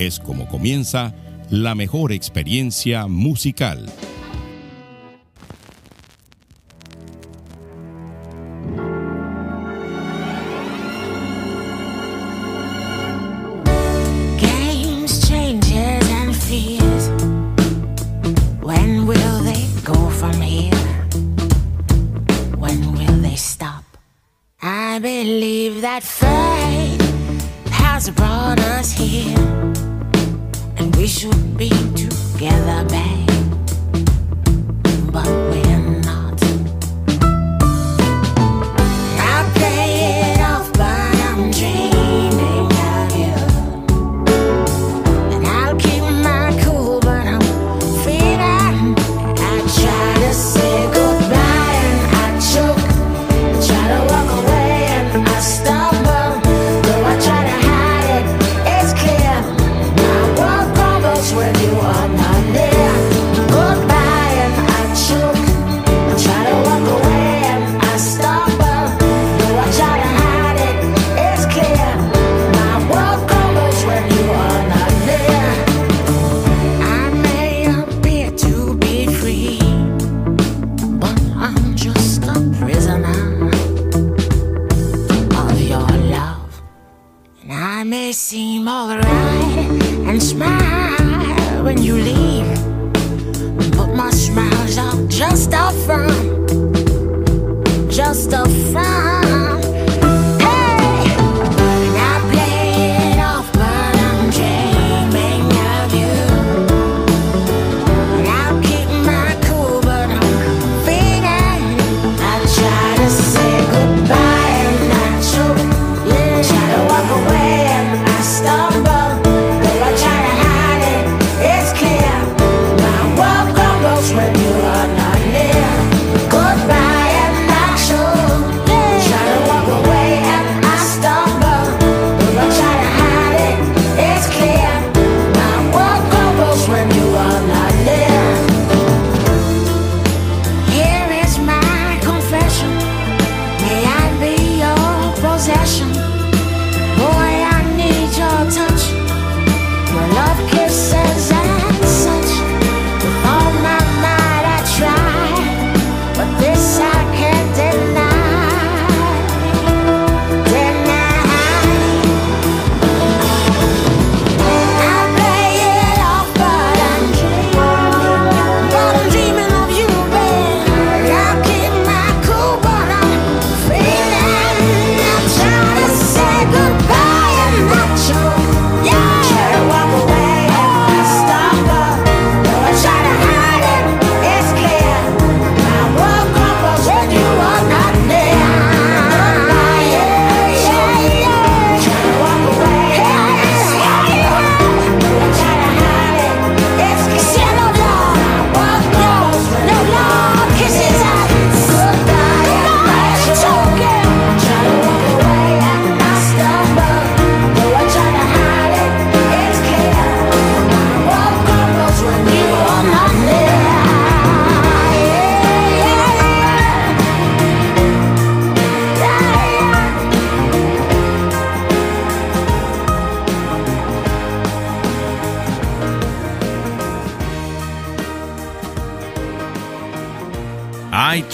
es como comienza la mejor experiencia musical. and smile when you leave. But my smiles are just a front, just a front.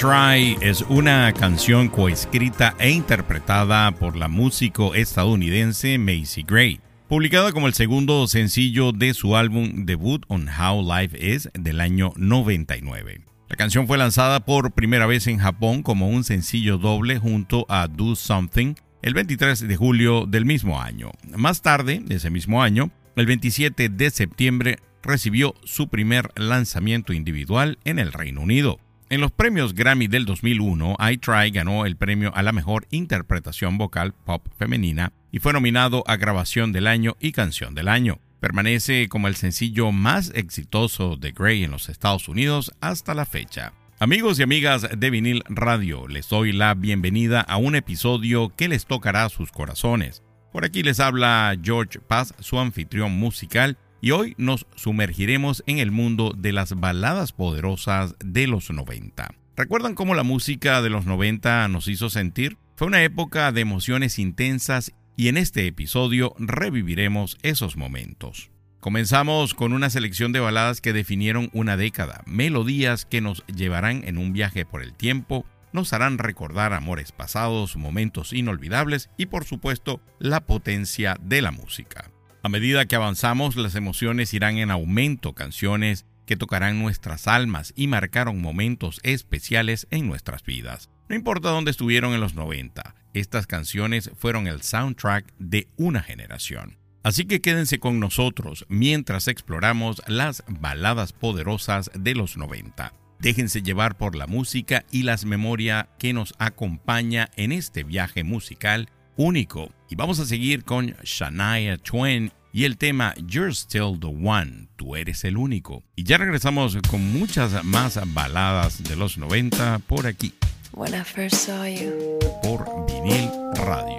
Try es una canción coescrita e interpretada por la músico estadounidense Macy Gray, publicada como el segundo sencillo de su álbum debut On How Life Is del año 99. La canción fue lanzada por primera vez en Japón como un sencillo doble junto a Do Something el 23 de julio del mismo año. Más tarde, ese mismo año, el 27 de septiembre, recibió su primer lanzamiento individual en el Reino Unido. En los premios Grammy del 2001, I Try ganó el premio a la mejor interpretación vocal pop femenina y fue nominado a Grabación del Año y Canción del Año. Permanece como el sencillo más exitoso de Gray en los Estados Unidos hasta la fecha. Amigos y amigas de Vinil Radio, les doy la bienvenida a un episodio que les tocará sus corazones. Por aquí les habla George Paz, su anfitrión musical, y hoy nos sumergiremos en el mundo de las baladas poderosas de los 90. ¿Recuerdan cómo la música de los 90 nos hizo sentir? Fue una época de emociones intensas y en este episodio reviviremos esos momentos. Comenzamos con una selección de baladas que definieron una década, melodías que nos llevarán en un viaje por el tiempo, nos harán recordar amores pasados, momentos inolvidables y por supuesto la potencia de la música. A medida que avanzamos, las emociones irán en aumento, canciones que tocarán nuestras almas y marcaron momentos especiales en nuestras vidas. No importa dónde estuvieron en los 90, estas canciones fueron el soundtrack de una generación. Así que quédense con nosotros mientras exploramos las baladas poderosas de los 90. Déjense llevar por la música y las memorias que nos acompaña en este viaje musical único. Y vamos a seguir con Shania Twain y el tema You're Still the One, tú eres el único. Y ya regresamos con muchas más baladas de los 90 por aquí. When I first saw you, por Vinil Radio.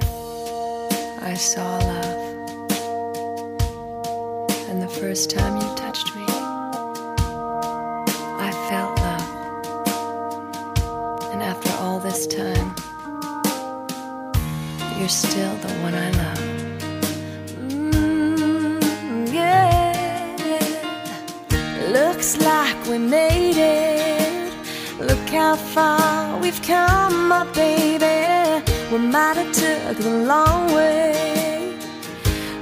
I saw love. And the first time you touched me, I felt all this time, you're still the one I love. Mm, yeah, looks like we made it. Look how far we've come, my baby. We might have took the long way.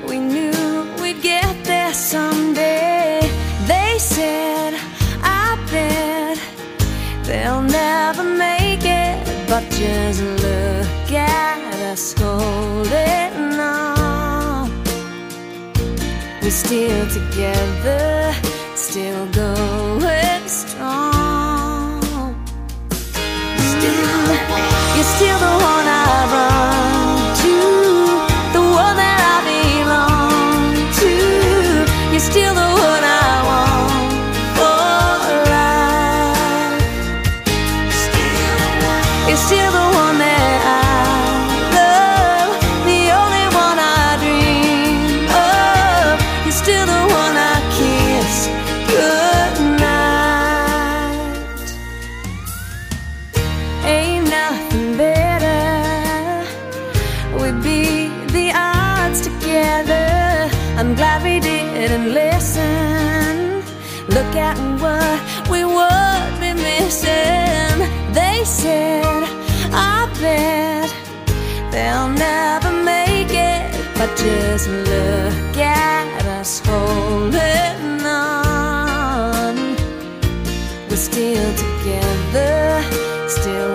We knew we'd get there someday. They said, I bet they'll never make it. But just look us holding on. We're still together, still going We beat the odds together. I'm glad we didn't listen. Look at what we would be missing. They said I bet they'll never make it. But just look at us holding on. We're still together, still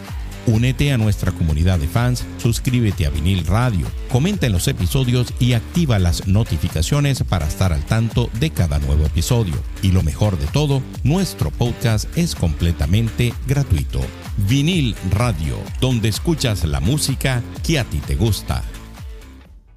Únete a nuestra comunidad de fans, suscríbete a Vinil Radio, comenta en los episodios y activa las notificaciones para estar al tanto de cada nuevo episodio. Y lo mejor de todo, nuestro podcast es completamente gratuito. Vinil Radio, donde escuchas la música que a ti te gusta.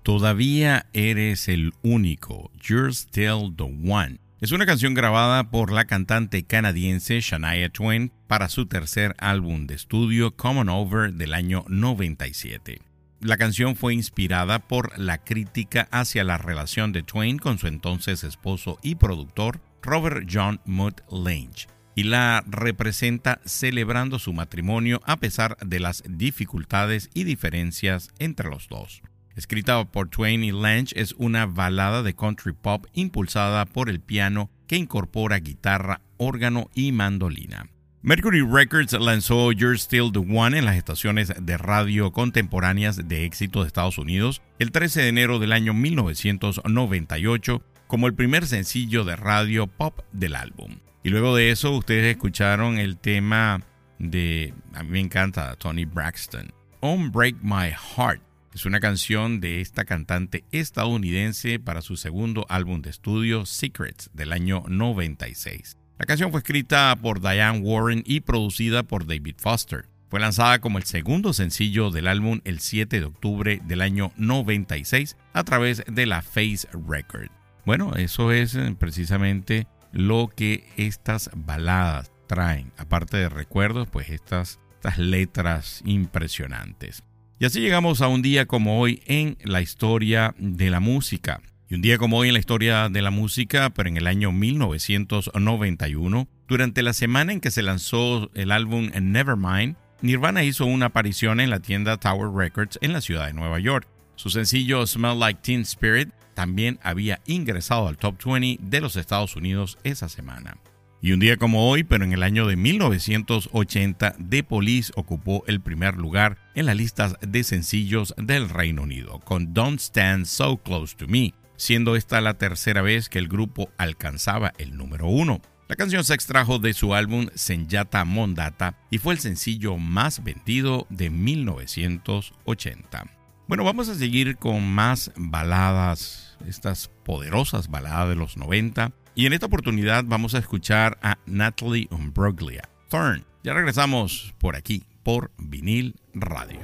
Todavía eres el único. You're still the one. Es una canción grabada por la cantante canadiense Shania Twain para su tercer álbum de estudio Common Over del año 97. La canción fue inspirada por la crítica hacia la relación de Twain con su entonces esposo y productor Robert John Mutt Lange y la representa celebrando su matrimonio a pesar de las dificultades y diferencias entre los dos. Escrita por Twain y Lange, es una balada de country pop impulsada por el piano que incorpora guitarra, órgano y mandolina. Mercury Records lanzó You're Still the One en las estaciones de radio contemporáneas de éxito de Estados Unidos el 13 de enero del año 1998 como el primer sencillo de radio pop del álbum. Y luego de eso ustedes escucharon el tema de, a mí me encanta, Tony Braxton, On Break My Heart. Es una canción de esta cantante estadounidense para su segundo álbum de estudio, Secrets, del año 96. La canción fue escrita por Diane Warren y producida por David Foster. Fue lanzada como el segundo sencillo del álbum el 7 de octubre del año 96 a través de la Face Record. Bueno, eso es eh, precisamente lo que estas baladas traen. Aparte de recuerdos, pues estas, estas letras impresionantes. Y así llegamos a un día como hoy en la historia de la música. Y un día como hoy en la historia de la música, pero en el año 1991, durante la semana en que se lanzó el álbum Nevermind, Nirvana hizo una aparición en la tienda Tower Records en la ciudad de Nueva York. Su sencillo Smell Like Teen Spirit también había ingresado al top 20 de los Estados Unidos esa semana. Y un día como hoy, pero en el año de 1980, The Police ocupó el primer lugar en las listas de sencillos del Reino Unido, con Don't Stand So Close to Me, siendo esta la tercera vez que el grupo alcanzaba el número uno. La canción se extrajo de su álbum Senyata Mondata y fue el sencillo más vendido de 1980. Bueno, vamos a seguir con más baladas, estas poderosas baladas de los 90. Y en esta oportunidad vamos a escuchar a Natalie Umbruglia, Thorn. Ya regresamos por aquí, por Vinil Radio.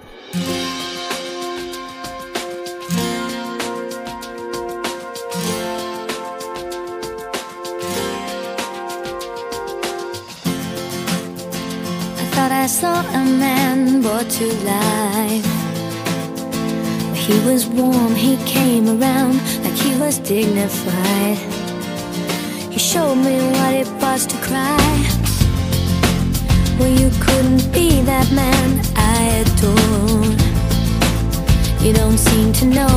I saw a man brought to life. He was warm, he came around like he was dignified. He showed me what it was to cry. Well, you couldn't be that man I adored. You don't seem to know,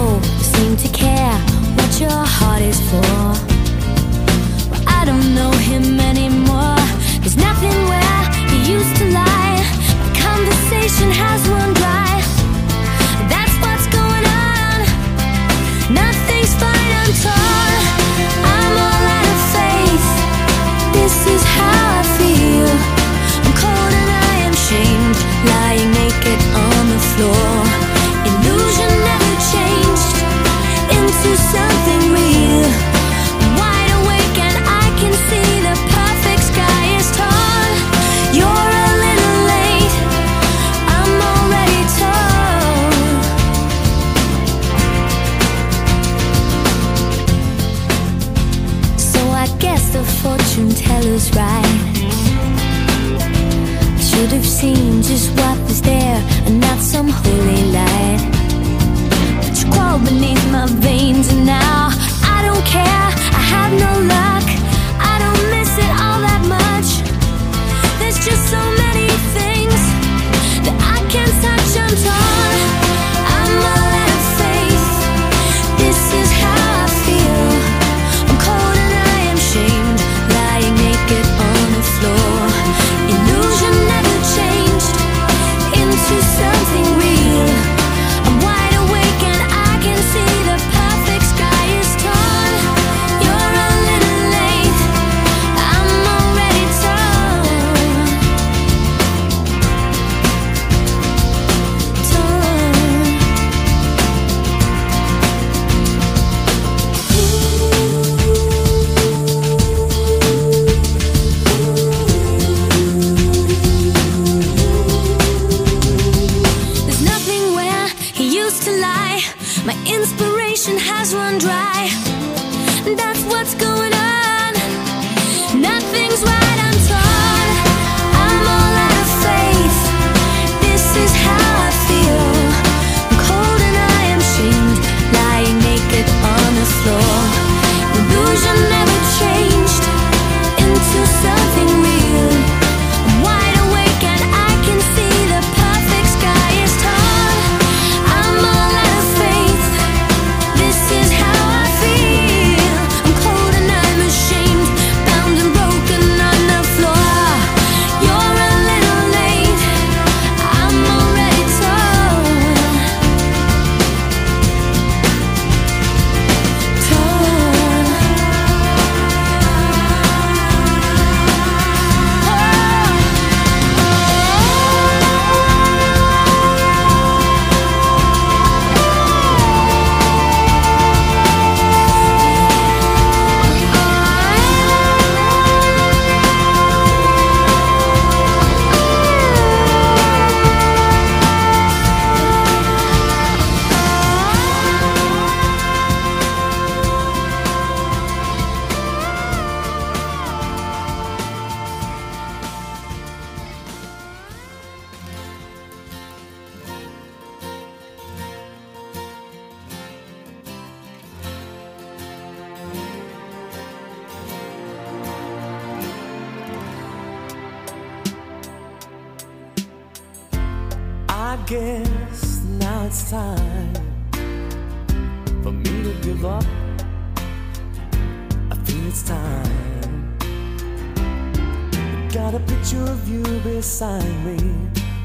Got a picture of you beside me.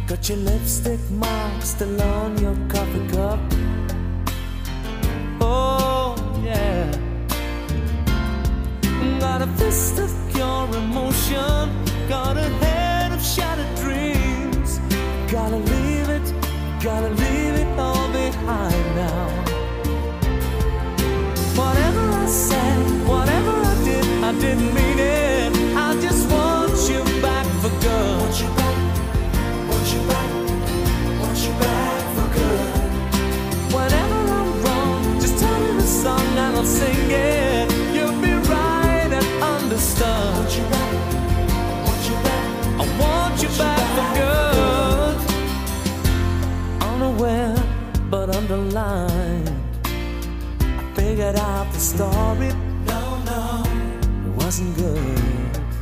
Got your lipstick mark still on your coffee cup. Oh, yeah. Got a fist of pure emotion. Got a head of shattered dreams. Gotta leave it, gotta leave it all behind now. Whatever I said, whatever I did, I didn't mean it. I'll sing it. You'll be right and understood. Want you back, want you back, I want you back for good. Unaware but underlined, I figured out the story. No, no, it wasn't good.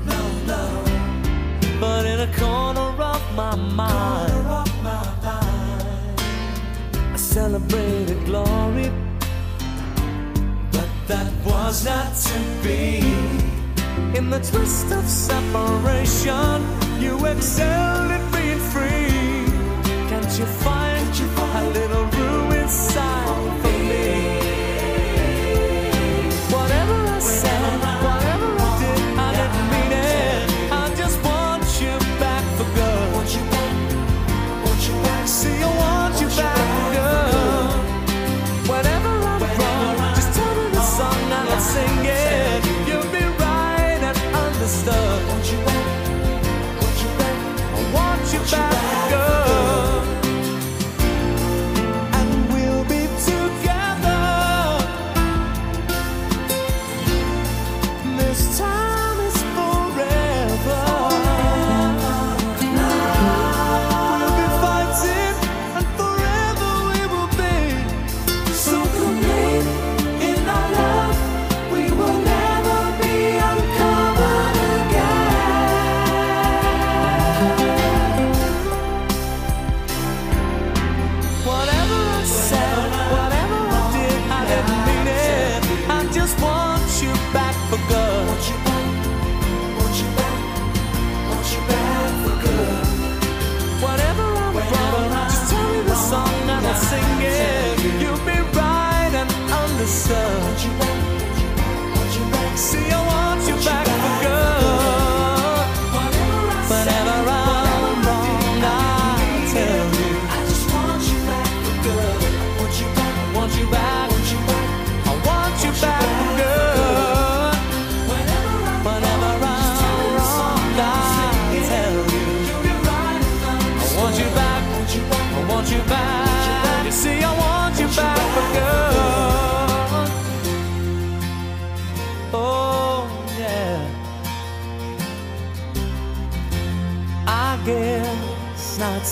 No, no, but in a corner of my mind, I celebrated glory, was not to be. In the twist of separation, you excelled at being free. Can't you find a little room inside necessante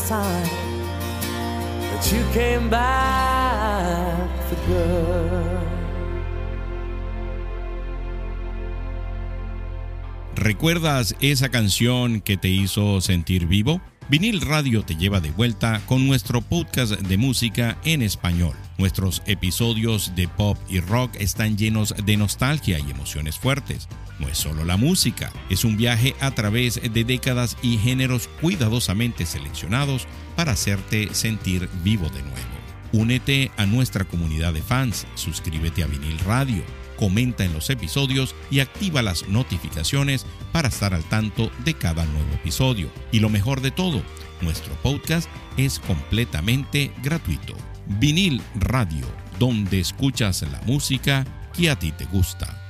time you came back. ¿Recuerdas esa canción que te hizo sentir vivo? Vinil Radio te lleva de vuelta con nuestro podcast de música en español. Nuestros episodios de pop y rock están llenos de nostalgia y emociones fuertes. No es solo la música, es un viaje a través de décadas y géneros cuidadosamente seleccionados para hacerte sentir vivo de nuevo. Únete a nuestra comunidad de fans, suscríbete a Vinil Radio, comenta en los episodios y activa las notificaciones para estar al tanto de cada nuevo episodio. Y lo mejor de todo, nuestro podcast es completamente gratuito. Vinil Radio, donde escuchas la música que a ti te gusta.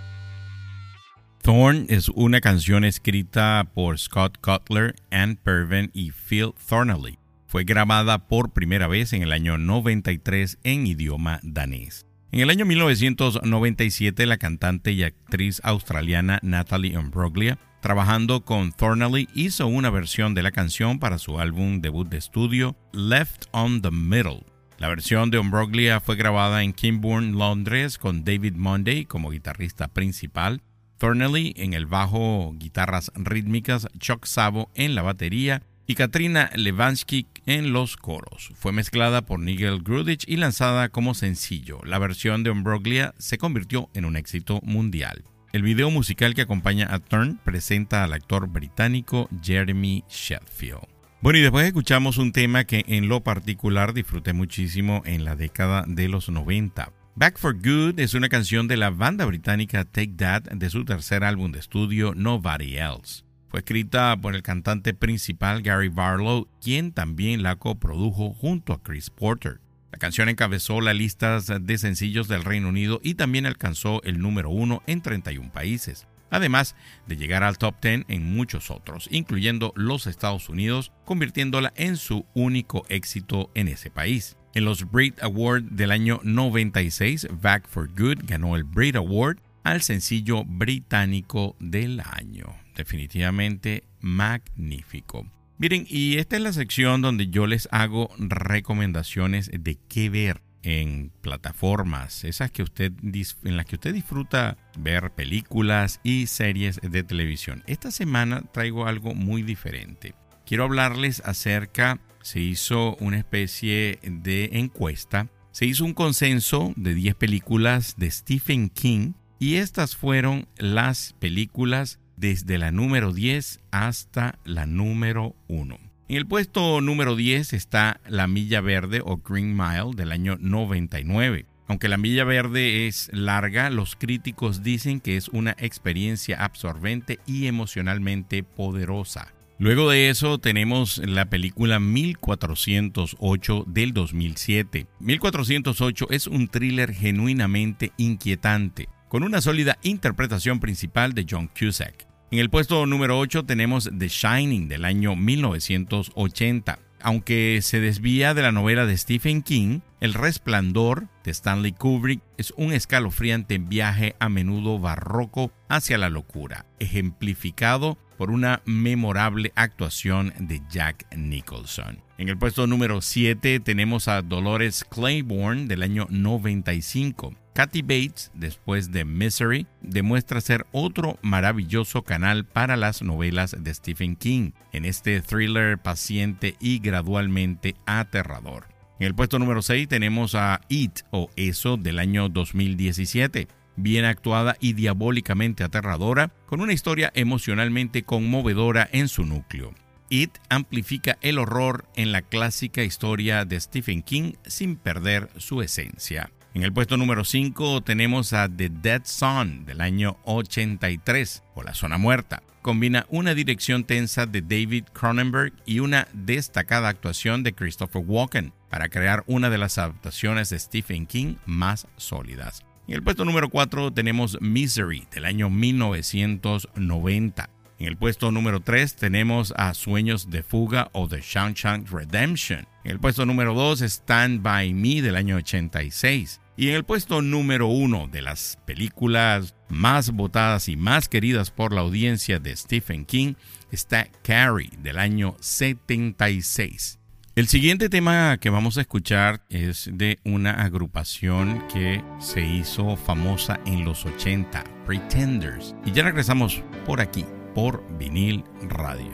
Thorn es una canción escrita por Scott Cutler, Ann Pervin y Phil Thornley. Fue grabada por primera vez en el año 93 en idioma danés. En el año 1997, la cantante y actriz australiana Natalie Imbruglia, trabajando con Thornley, hizo una versión de la canción para su álbum debut de estudio, Left on the Middle. La versión de Imbruglia fue grabada en Kimbourne, Londres, con David Monday como guitarrista principal, Thornley en el bajo, guitarras rítmicas, Chuck Savo en la batería y Katrina Levansky en los coros. Fue mezclada por Nigel Grudich y lanzada como sencillo. La versión de Umbroglia se convirtió en un éxito mundial. El video musical que acompaña a Turn presenta al actor británico Jeremy Sheffield. Bueno, y después escuchamos un tema que en lo particular disfruté muchísimo en la década de los 90. Back for Good es una canción de la banda británica Take That de su tercer álbum de estudio Nobody Else. Fue escrita por el cantante principal Gary Barlow, quien también la coprodujo junto a Chris Porter. La canción encabezó las listas de sencillos del Reino Unido y también alcanzó el número uno en 31 países, además de llegar al top 10 en muchos otros, incluyendo los Estados Unidos, convirtiéndola en su único éxito en ese país. En los Brit Awards del año 96, Back for Good ganó el Brit Award al sencillo británico del año. Definitivamente magnífico. Miren, y esta es la sección donde yo les hago recomendaciones de qué ver en plataformas, esas que usted en las que usted disfruta ver películas y series de televisión. Esta semana traigo algo muy diferente. Quiero hablarles acerca se hizo una especie de encuesta. Se hizo un consenso de 10 películas de Stephen King y estas fueron las películas desde la número 10 hasta la número 1. En el puesto número 10 está La Milla Verde o Green Mile del año 99. Aunque La Milla Verde es larga, los críticos dicen que es una experiencia absorbente y emocionalmente poderosa. Luego de eso tenemos la película 1408 del 2007. 1408 es un thriller genuinamente inquietante, con una sólida interpretación principal de John Cusack. En el puesto número 8 tenemos The Shining del año 1980. Aunque se desvía de la novela de Stephen King, El Resplandor de Stanley Kubrick es un escalofriante viaje a menudo barroco hacia la locura, ejemplificado por una memorable actuación de Jack Nicholson. En el puesto número 7 tenemos a Dolores Claiborne del año 95. Kathy Bates, después de Misery, demuestra ser otro maravilloso canal para las novelas de Stephen King, en este thriller paciente y gradualmente aterrador. En el puesto número 6 tenemos a It o Eso del año 2017 bien actuada y diabólicamente aterradora, con una historia emocionalmente conmovedora en su núcleo. It amplifica el horror en la clásica historia de Stephen King sin perder su esencia. En el puesto número 5 tenemos a The Dead Zone del año 83 o La Zona Muerta. Combina una dirección tensa de David Cronenberg y una destacada actuación de Christopher Walken para crear una de las adaptaciones de Stephen King más sólidas. En el puesto número 4 tenemos Misery del año 1990. En el puesto número 3 tenemos a Sueños de Fuga o The Shawshank Redemption. En el puesto número 2 Stand By Me del año 86. Y en el puesto número 1 de las películas más votadas y más queridas por la audiencia de Stephen King está Carrie del año 76. El siguiente tema que vamos a escuchar es de una agrupación que se hizo famosa en los 80, Pretenders. Y ya regresamos por aquí, por vinil radio.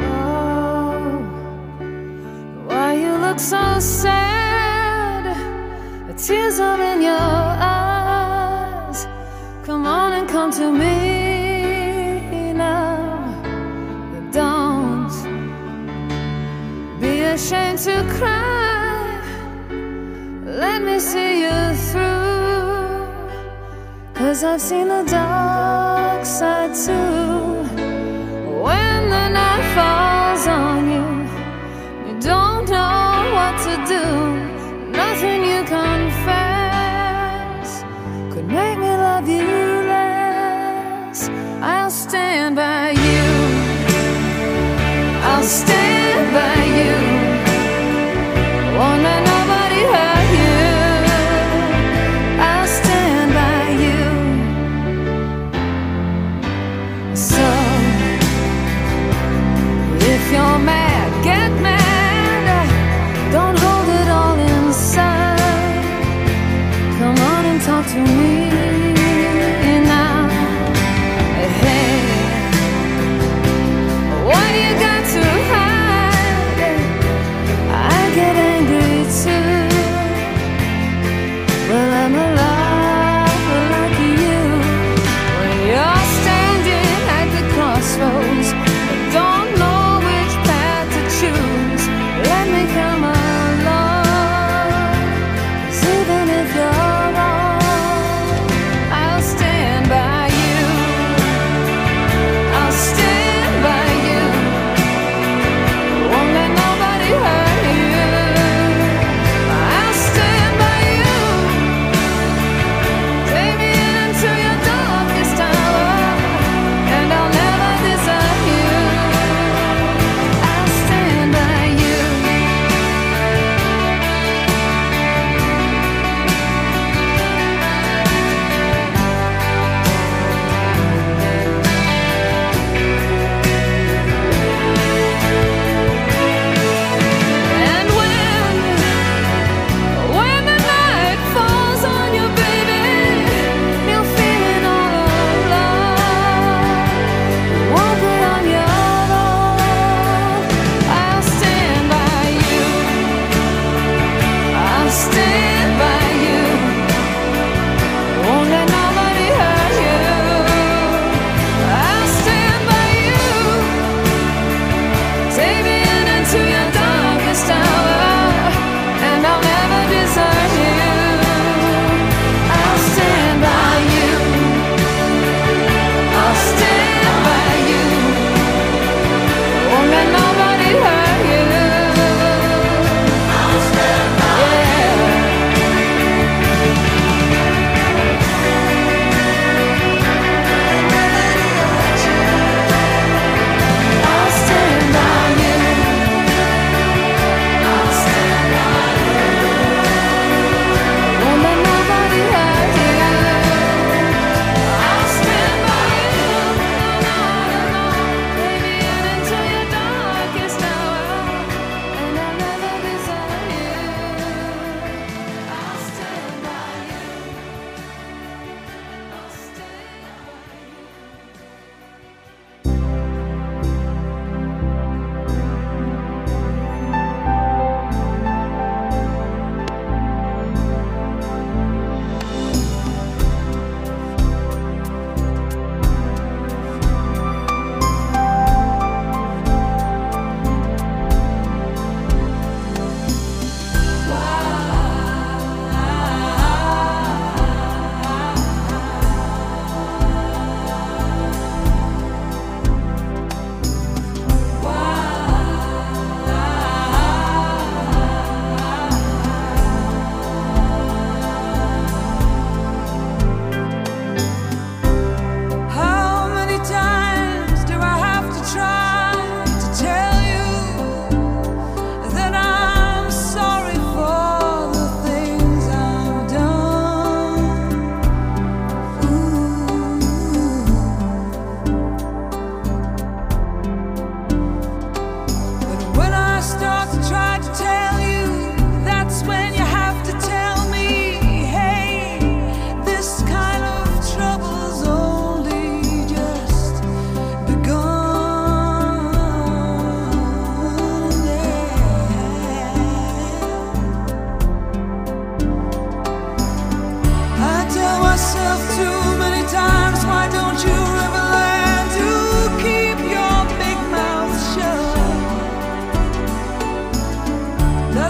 Oh, why you look so sad? The tears are in your eyes. Come on and come to me now. Don't be ashamed to cry. Let me see you through. Cause I've seen the dark side too. When the night falls on you, you don't know what to do. I'll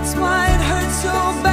that's why it hurts so bad.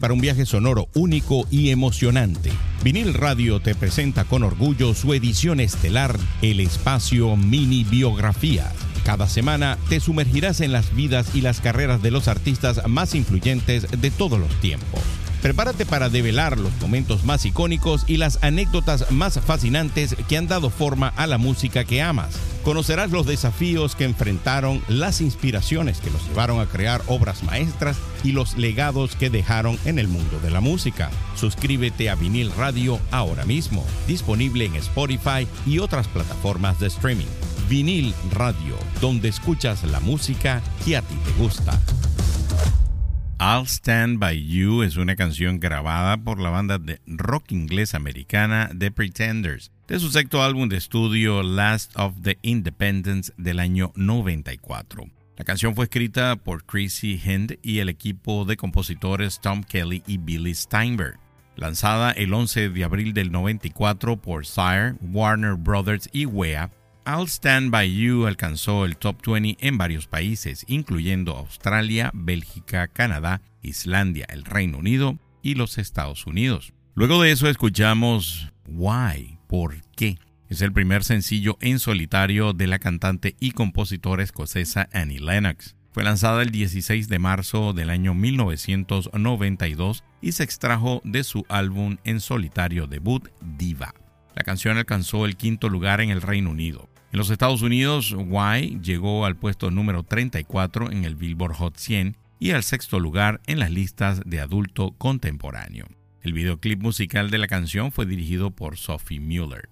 Para un viaje sonoro único y emocionante. Vinil Radio te presenta con orgullo su edición estelar, El Espacio Mini Biografía. Cada semana te sumergirás en las vidas y las carreras de los artistas más influyentes de todos los tiempos. Prepárate para develar los momentos más icónicos y las anécdotas más fascinantes que han dado forma a la música que amas. Conocerás los desafíos que enfrentaron, las inspiraciones que los llevaron a crear obras maestras y los legados que dejaron en el mundo de la música. Suscríbete a Vinil Radio ahora mismo, disponible en Spotify y otras plataformas de streaming. Vinil Radio, donde escuchas la música que a ti te gusta. I'll Stand By You es una canción grabada por la banda de rock inglés americana The Pretenders, de su sexto álbum de estudio Last of the Independents del año 94. La canción fue escrita por Chrissy Hind y el equipo de compositores Tom Kelly y Billy Steinberg. Lanzada el 11 de abril del 94 por Sire, Warner Brothers y Wea, I'll Stand By You alcanzó el top 20 en varios países, incluyendo Australia, Bélgica, Canadá, Islandia, el Reino Unido y los Estados Unidos. Luego de eso escuchamos Why, ¿por qué? Es el primer sencillo en solitario de la cantante y compositora escocesa Annie Lennox. Fue lanzada el 16 de marzo del año 1992 y se extrajo de su álbum en solitario debut Diva. La canción alcanzó el quinto lugar en el Reino Unido. En los Estados Unidos, Why llegó al puesto número 34 en el Billboard Hot 100 y al sexto lugar en las listas de adulto contemporáneo. El videoclip musical de la canción fue dirigido por Sophie Mueller.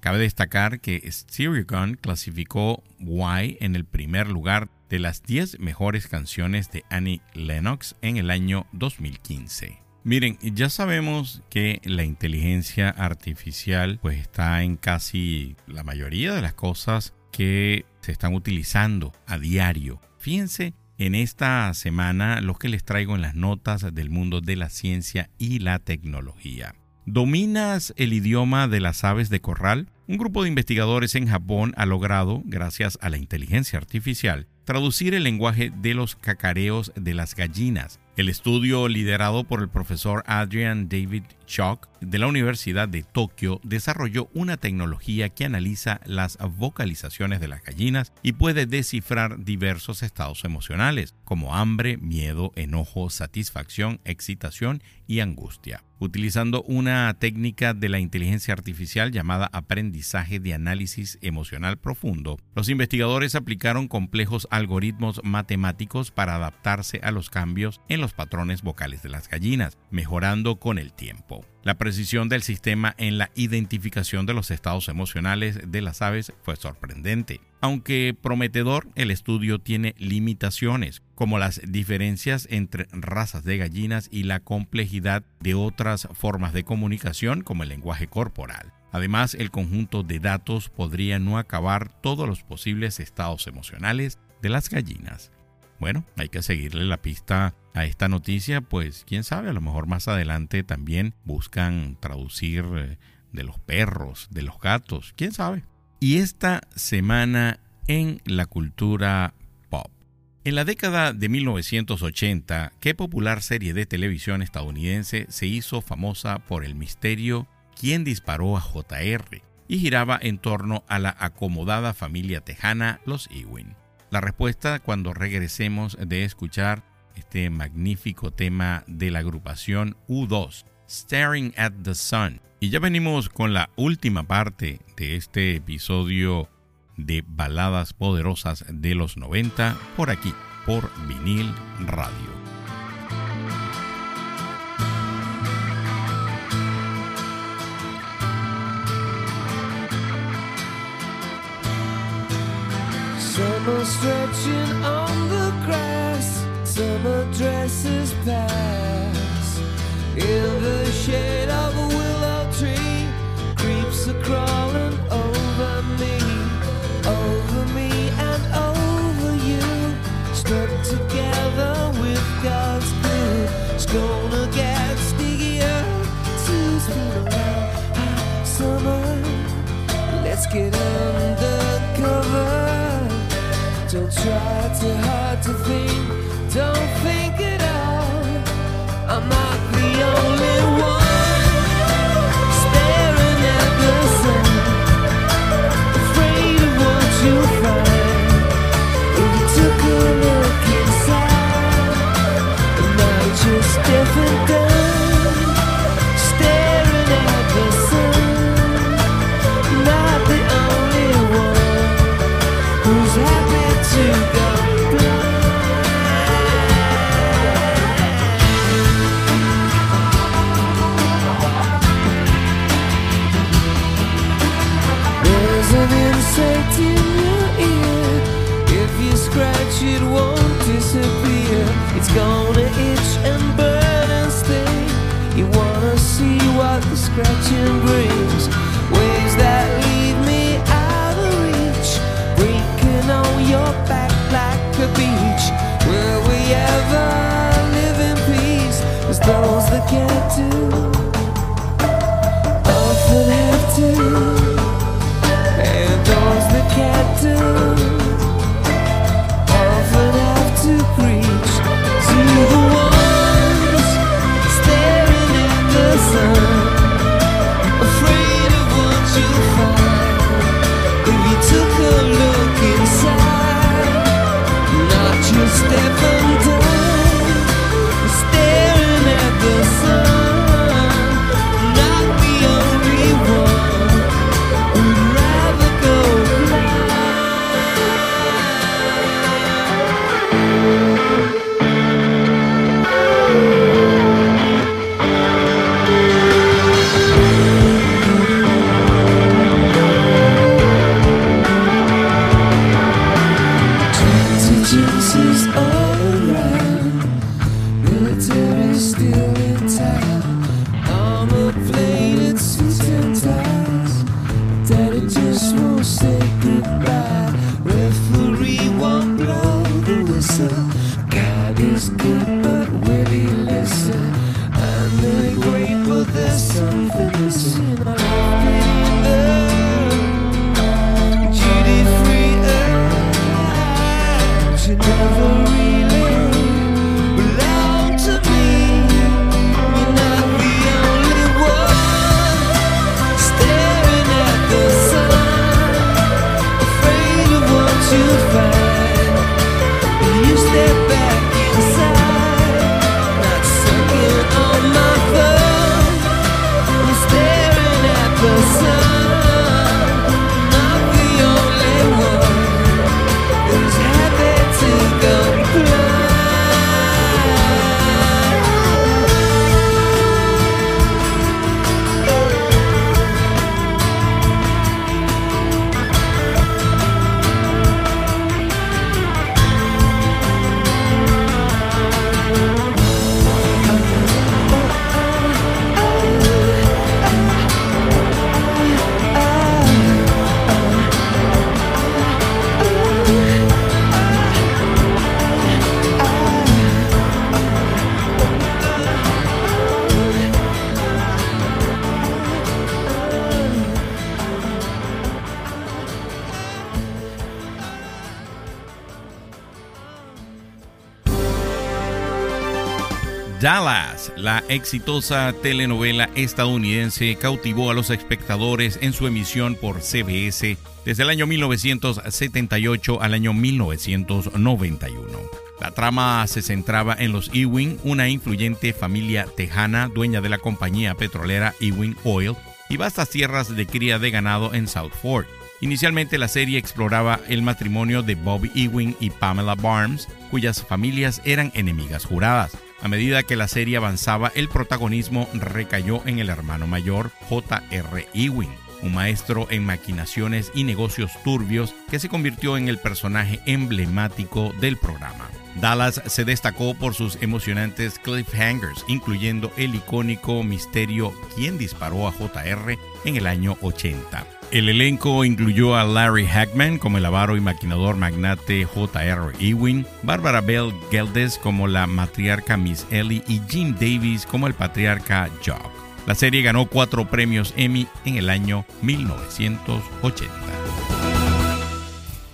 Cabe destacar que Stereogun clasificó Why en el primer lugar de las 10 mejores canciones de Annie Lennox en el año 2015. Miren, ya sabemos que la inteligencia artificial pues está en casi la mayoría de las cosas que se están utilizando a diario. Fíjense en esta semana lo que les traigo en las notas del mundo de la ciencia y la tecnología. ¿Dominas el idioma de las aves de corral? Un grupo de investigadores en Japón ha logrado, gracias a la inteligencia artificial, traducir el lenguaje de los cacareos de las gallinas el estudio, liderado por el profesor Adrian David Chalk de la Universidad de Tokio, desarrolló una tecnología que analiza las vocalizaciones de las gallinas y puede descifrar diversos estados emocionales, como hambre, miedo, enojo, satisfacción, excitación y angustia. Utilizando una técnica de la inteligencia artificial llamada aprendizaje de análisis emocional profundo, los investigadores aplicaron complejos algoritmos matemáticos para adaptarse a los cambios en los patrones vocales de las gallinas, mejorando con el tiempo. La precisión del sistema en la identificación de los estados emocionales de las aves fue sorprendente. Aunque prometedor, el estudio tiene limitaciones, como las diferencias entre razas de gallinas y la complejidad de otras formas de comunicación como el lenguaje corporal. Además, el conjunto de datos podría no acabar todos los posibles estados emocionales de las gallinas. Bueno, hay que seguirle la pista a esta noticia, pues quién sabe, a lo mejor más adelante también buscan traducir eh, de los perros, de los gatos, quién sabe. Y esta semana en la cultura pop. En la década de 1980, ¿qué popular serie de televisión estadounidense se hizo famosa por el misterio quién disparó a JR? y giraba en torno a la acomodada familia tejana, los Ewing. La respuesta cuando regresemos de escuchar este magnífico tema de la agrupación U2, Staring at the Sun. Y ya venimos con la última parte de este episodio de baladas poderosas de los 90 por aquí, por vinil radio. Summer stretching on the grass, summer dresses pass. In the shade of a willow tree, creeps are crawling over me, over me and over you. Stuck together try too hard to think, don't waves that leave me out of reach, breaking on your back like a beach. Will we ever live in peace? Those that can't do, have to, and those that can't do. Dallas, la exitosa telenovela estadounidense, cautivó a los espectadores en su emisión por CBS desde el año 1978 al año 1991. La trama se centraba en los Ewing, una influyente familia tejana dueña de la compañía petrolera Ewing Oil y vastas tierras de cría de ganado en South Fork. Inicialmente la serie exploraba el matrimonio de Bobby Ewing y Pamela Barnes, cuyas familias eran enemigas juradas. A medida que la serie avanzaba, el protagonismo recayó en el hermano mayor, J.R. Ewing, un maestro en maquinaciones y negocios turbios que se convirtió en el personaje emblemático del programa. Dallas se destacó por sus emocionantes cliffhangers, incluyendo el icónico misterio ¿Quién disparó a JR? en el año 80. El elenco incluyó a Larry Hackman como el avaro y maquinador magnate J.R. Ewing, Barbara Bell Geldes como la matriarca Miss Ellie y Jim Davis como el patriarca Jock. La serie ganó cuatro premios Emmy en el año 1980.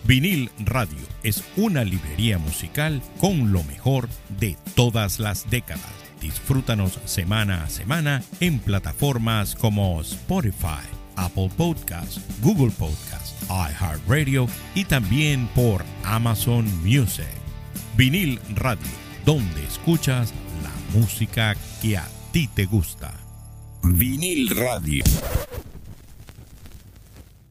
Vinil Radio es una librería musical con lo mejor de todas las décadas. Disfrútanos semana a semana en plataformas como Spotify, Apple Podcasts, Google Podcasts, iHeartRadio y también por Amazon Music. Vinil Radio, donde escuchas la música que a ti te gusta. Vinil Radio.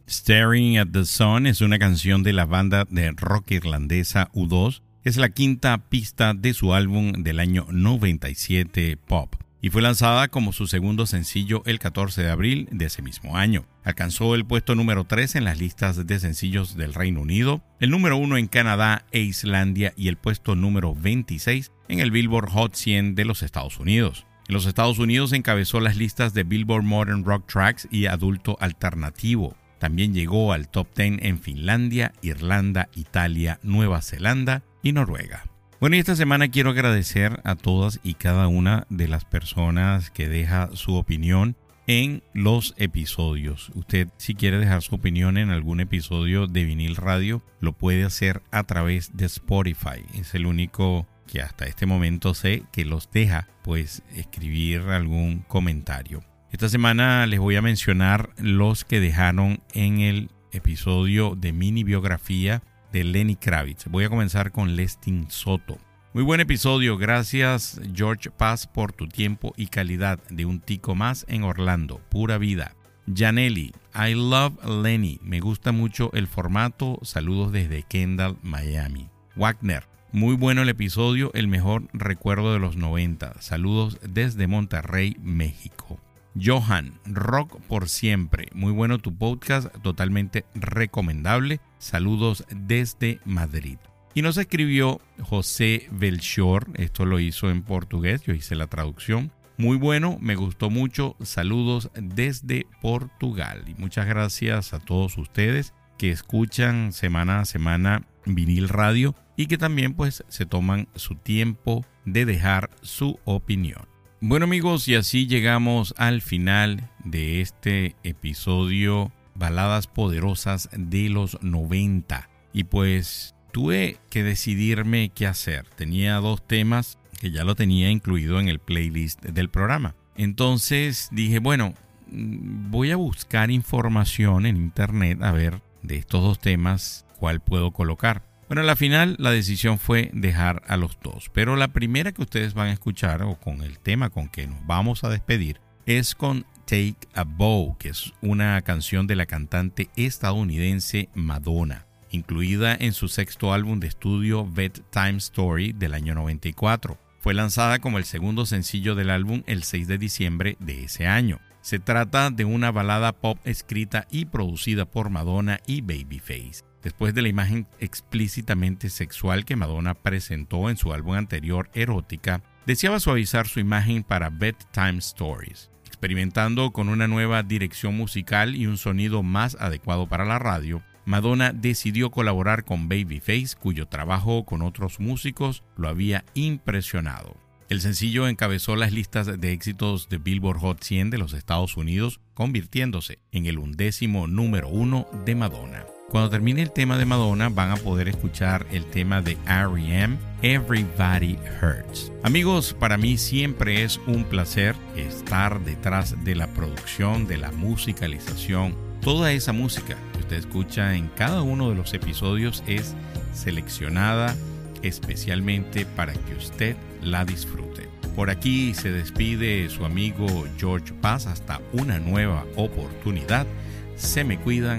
Staring at the Sun es una canción de la banda de rock irlandesa U2. Es la quinta pista de su álbum del año 97 Pop y fue lanzada como su segundo sencillo el 14 de abril de ese mismo año. Alcanzó el puesto número 3 en las listas de sencillos del Reino Unido, el número 1 en Canadá e Islandia y el puesto número 26 en el Billboard Hot 100 de los Estados Unidos. En los Estados Unidos encabezó las listas de Billboard Modern Rock Tracks y Adulto Alternativo. También llegó al top 10 en Finlandia, Irlanda, Italia, Nueva Zelanda y Noruega. Bueno, y esta semana quiero agradecer a todas y cada una de las personas que deja su opinión en los episodios. Usted si quiere dejar su opinión en algún episodio de vinil radio, lo puede hacer a través de Spotify. Es el único que hasta este momento sé que los deja pues escribir algún comentario. Esta semana les voy a mencionar los que dejaron en el episodio de mini biografía de Lenny Kravitz. Voy a comenzar con Lestin Soto. Muy buen episodio, gracias George Paz por tu tiempo y calidad de un tico más en Orlando, pura vida. Janelli, I love Lenny, me gusta mucho el formato, saludos desde Kendall, Miami. Wagner, muy bueno el episodio, el mejor recuerdo de los 90, saludos desde Monterrey, México. Johan, Rock por siempre. Muy bueno tu podcast, totalmente recomendable. Saludos desde Madrid. Y nos escribió José Belchor, esto lo hizo en portugués, yo hice la traducción. Muy bueno, me gustó mucho. Saludos desde Portugal. Y muchas gracias a todos ustedes que escuchan semana a semana vinil radio y que también pues se toman su tiempo de dejar su opinión. Bueno amigos, y así llegamos al final de este episodio Baladas Poderosas de los 90. Y pues tuve que decidirme qué hacer. Tenía dos temas que ya lo tenía incluido en el playlist del programa. Entonces dije, bueno, voy a buscar información en internet a ver de estos dos temas cuál puedo colocar. Bueno, a la final la decisión fue dejar a los dos, pero la primera que ustedes van a escuchar o con el tema con que nos vamos a despedir es con Take a Bow, que es una canción de la cantante estadounidense Madonna, incluida en su sexto álbum de estudio Bedtime Story del año 94. Fue lanzada como el segundo sencillo del álbum el 6 de diciembre de ese año. Se trata de una balada pop escrita y producida por Madonna y Babyface después de la imagen explícitamente sexual que Madonna presentó en su álbum anterior Erótica, deseaba suavizar su imagen para Bedtime Stories. Experimentando con una nueva dirección musical y un sonido más adecuado para la radio, Madonna decidió colaborar con Babyface, cuyo trabajo con otros músicos lo había impresionado. El sencillo encabezó las listas de éxitos de Billboard Hot 100 de los Estados Unidos, convirtiéndose en el undécimo número uno de Madonna. Cuando termine el tema de Madonna van a poder escuchar el tema de R.E.M. Everybody Hurts. Amigos, para mí siempre es un placer estar detrás de la producción, de la musicalización. Toda esa música que usted escucha en cada uno de los episodios es seleccionada especialmente para que usted la disfrute. Por aquí se despide su amigo George Paz hasta una nueva oportunidad. Se me cuidan.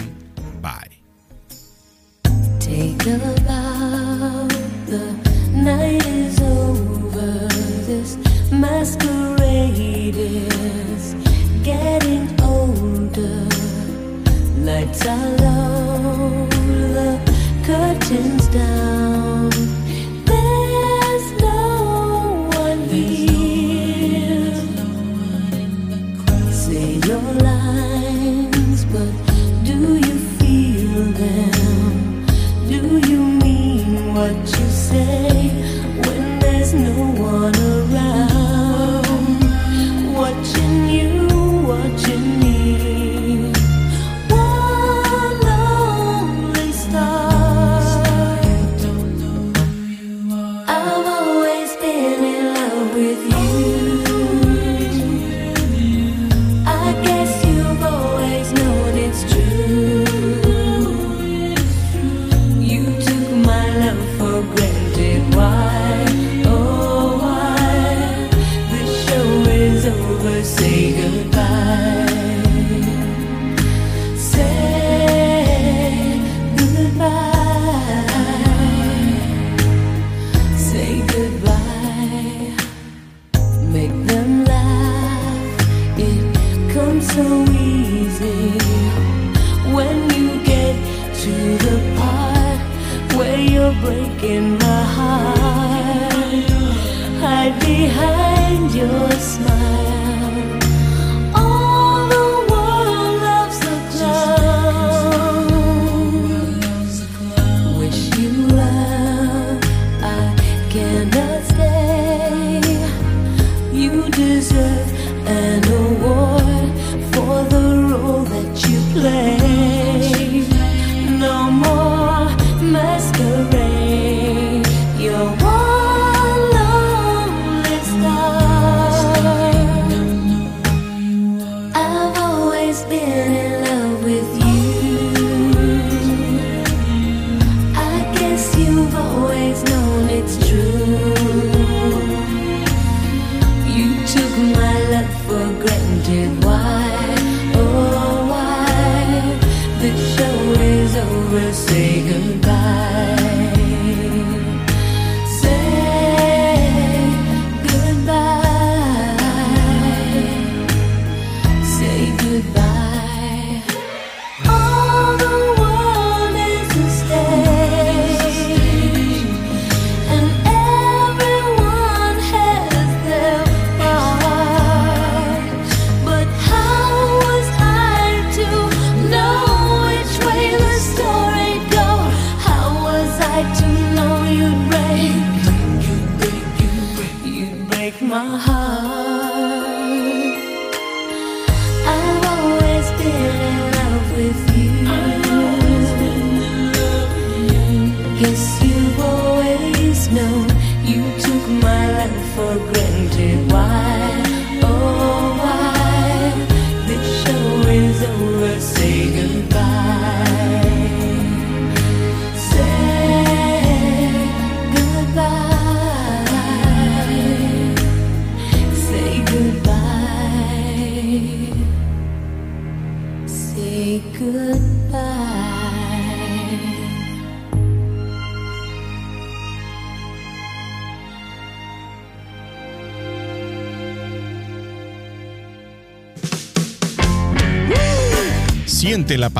Bye. Take a bow, the night is over. This masquerade is getting older. Lights are low, the curtains down. There's no one here. Say your lines, but what you say why, oh why, the show is over. Say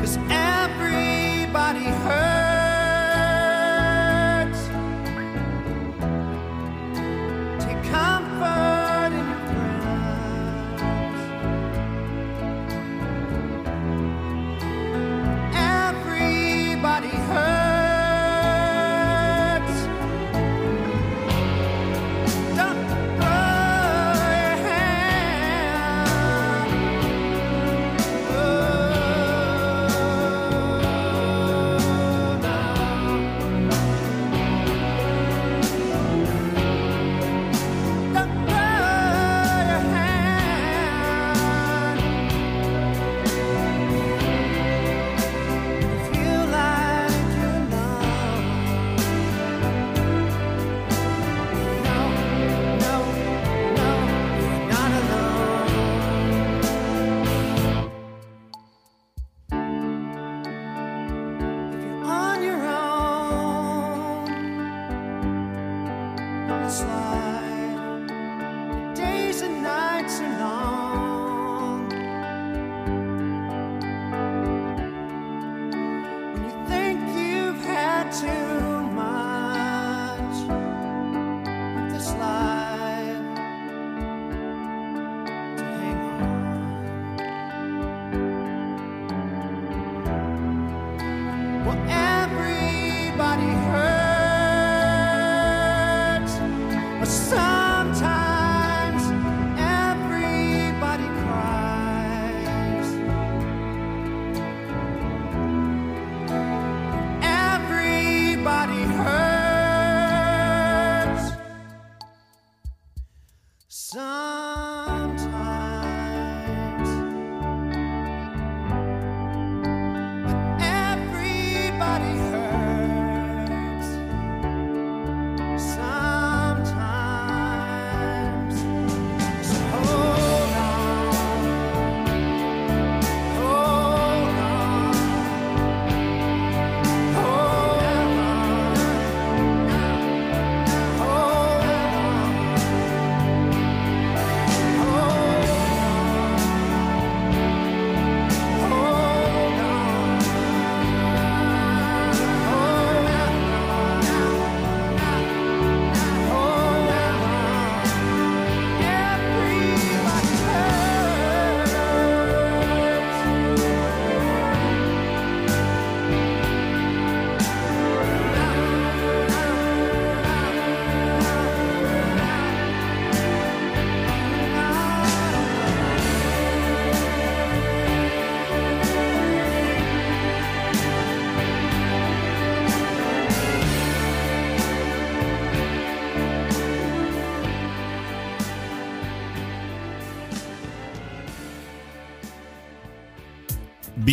Cause everybody hurts.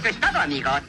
Eso es todo, amigos.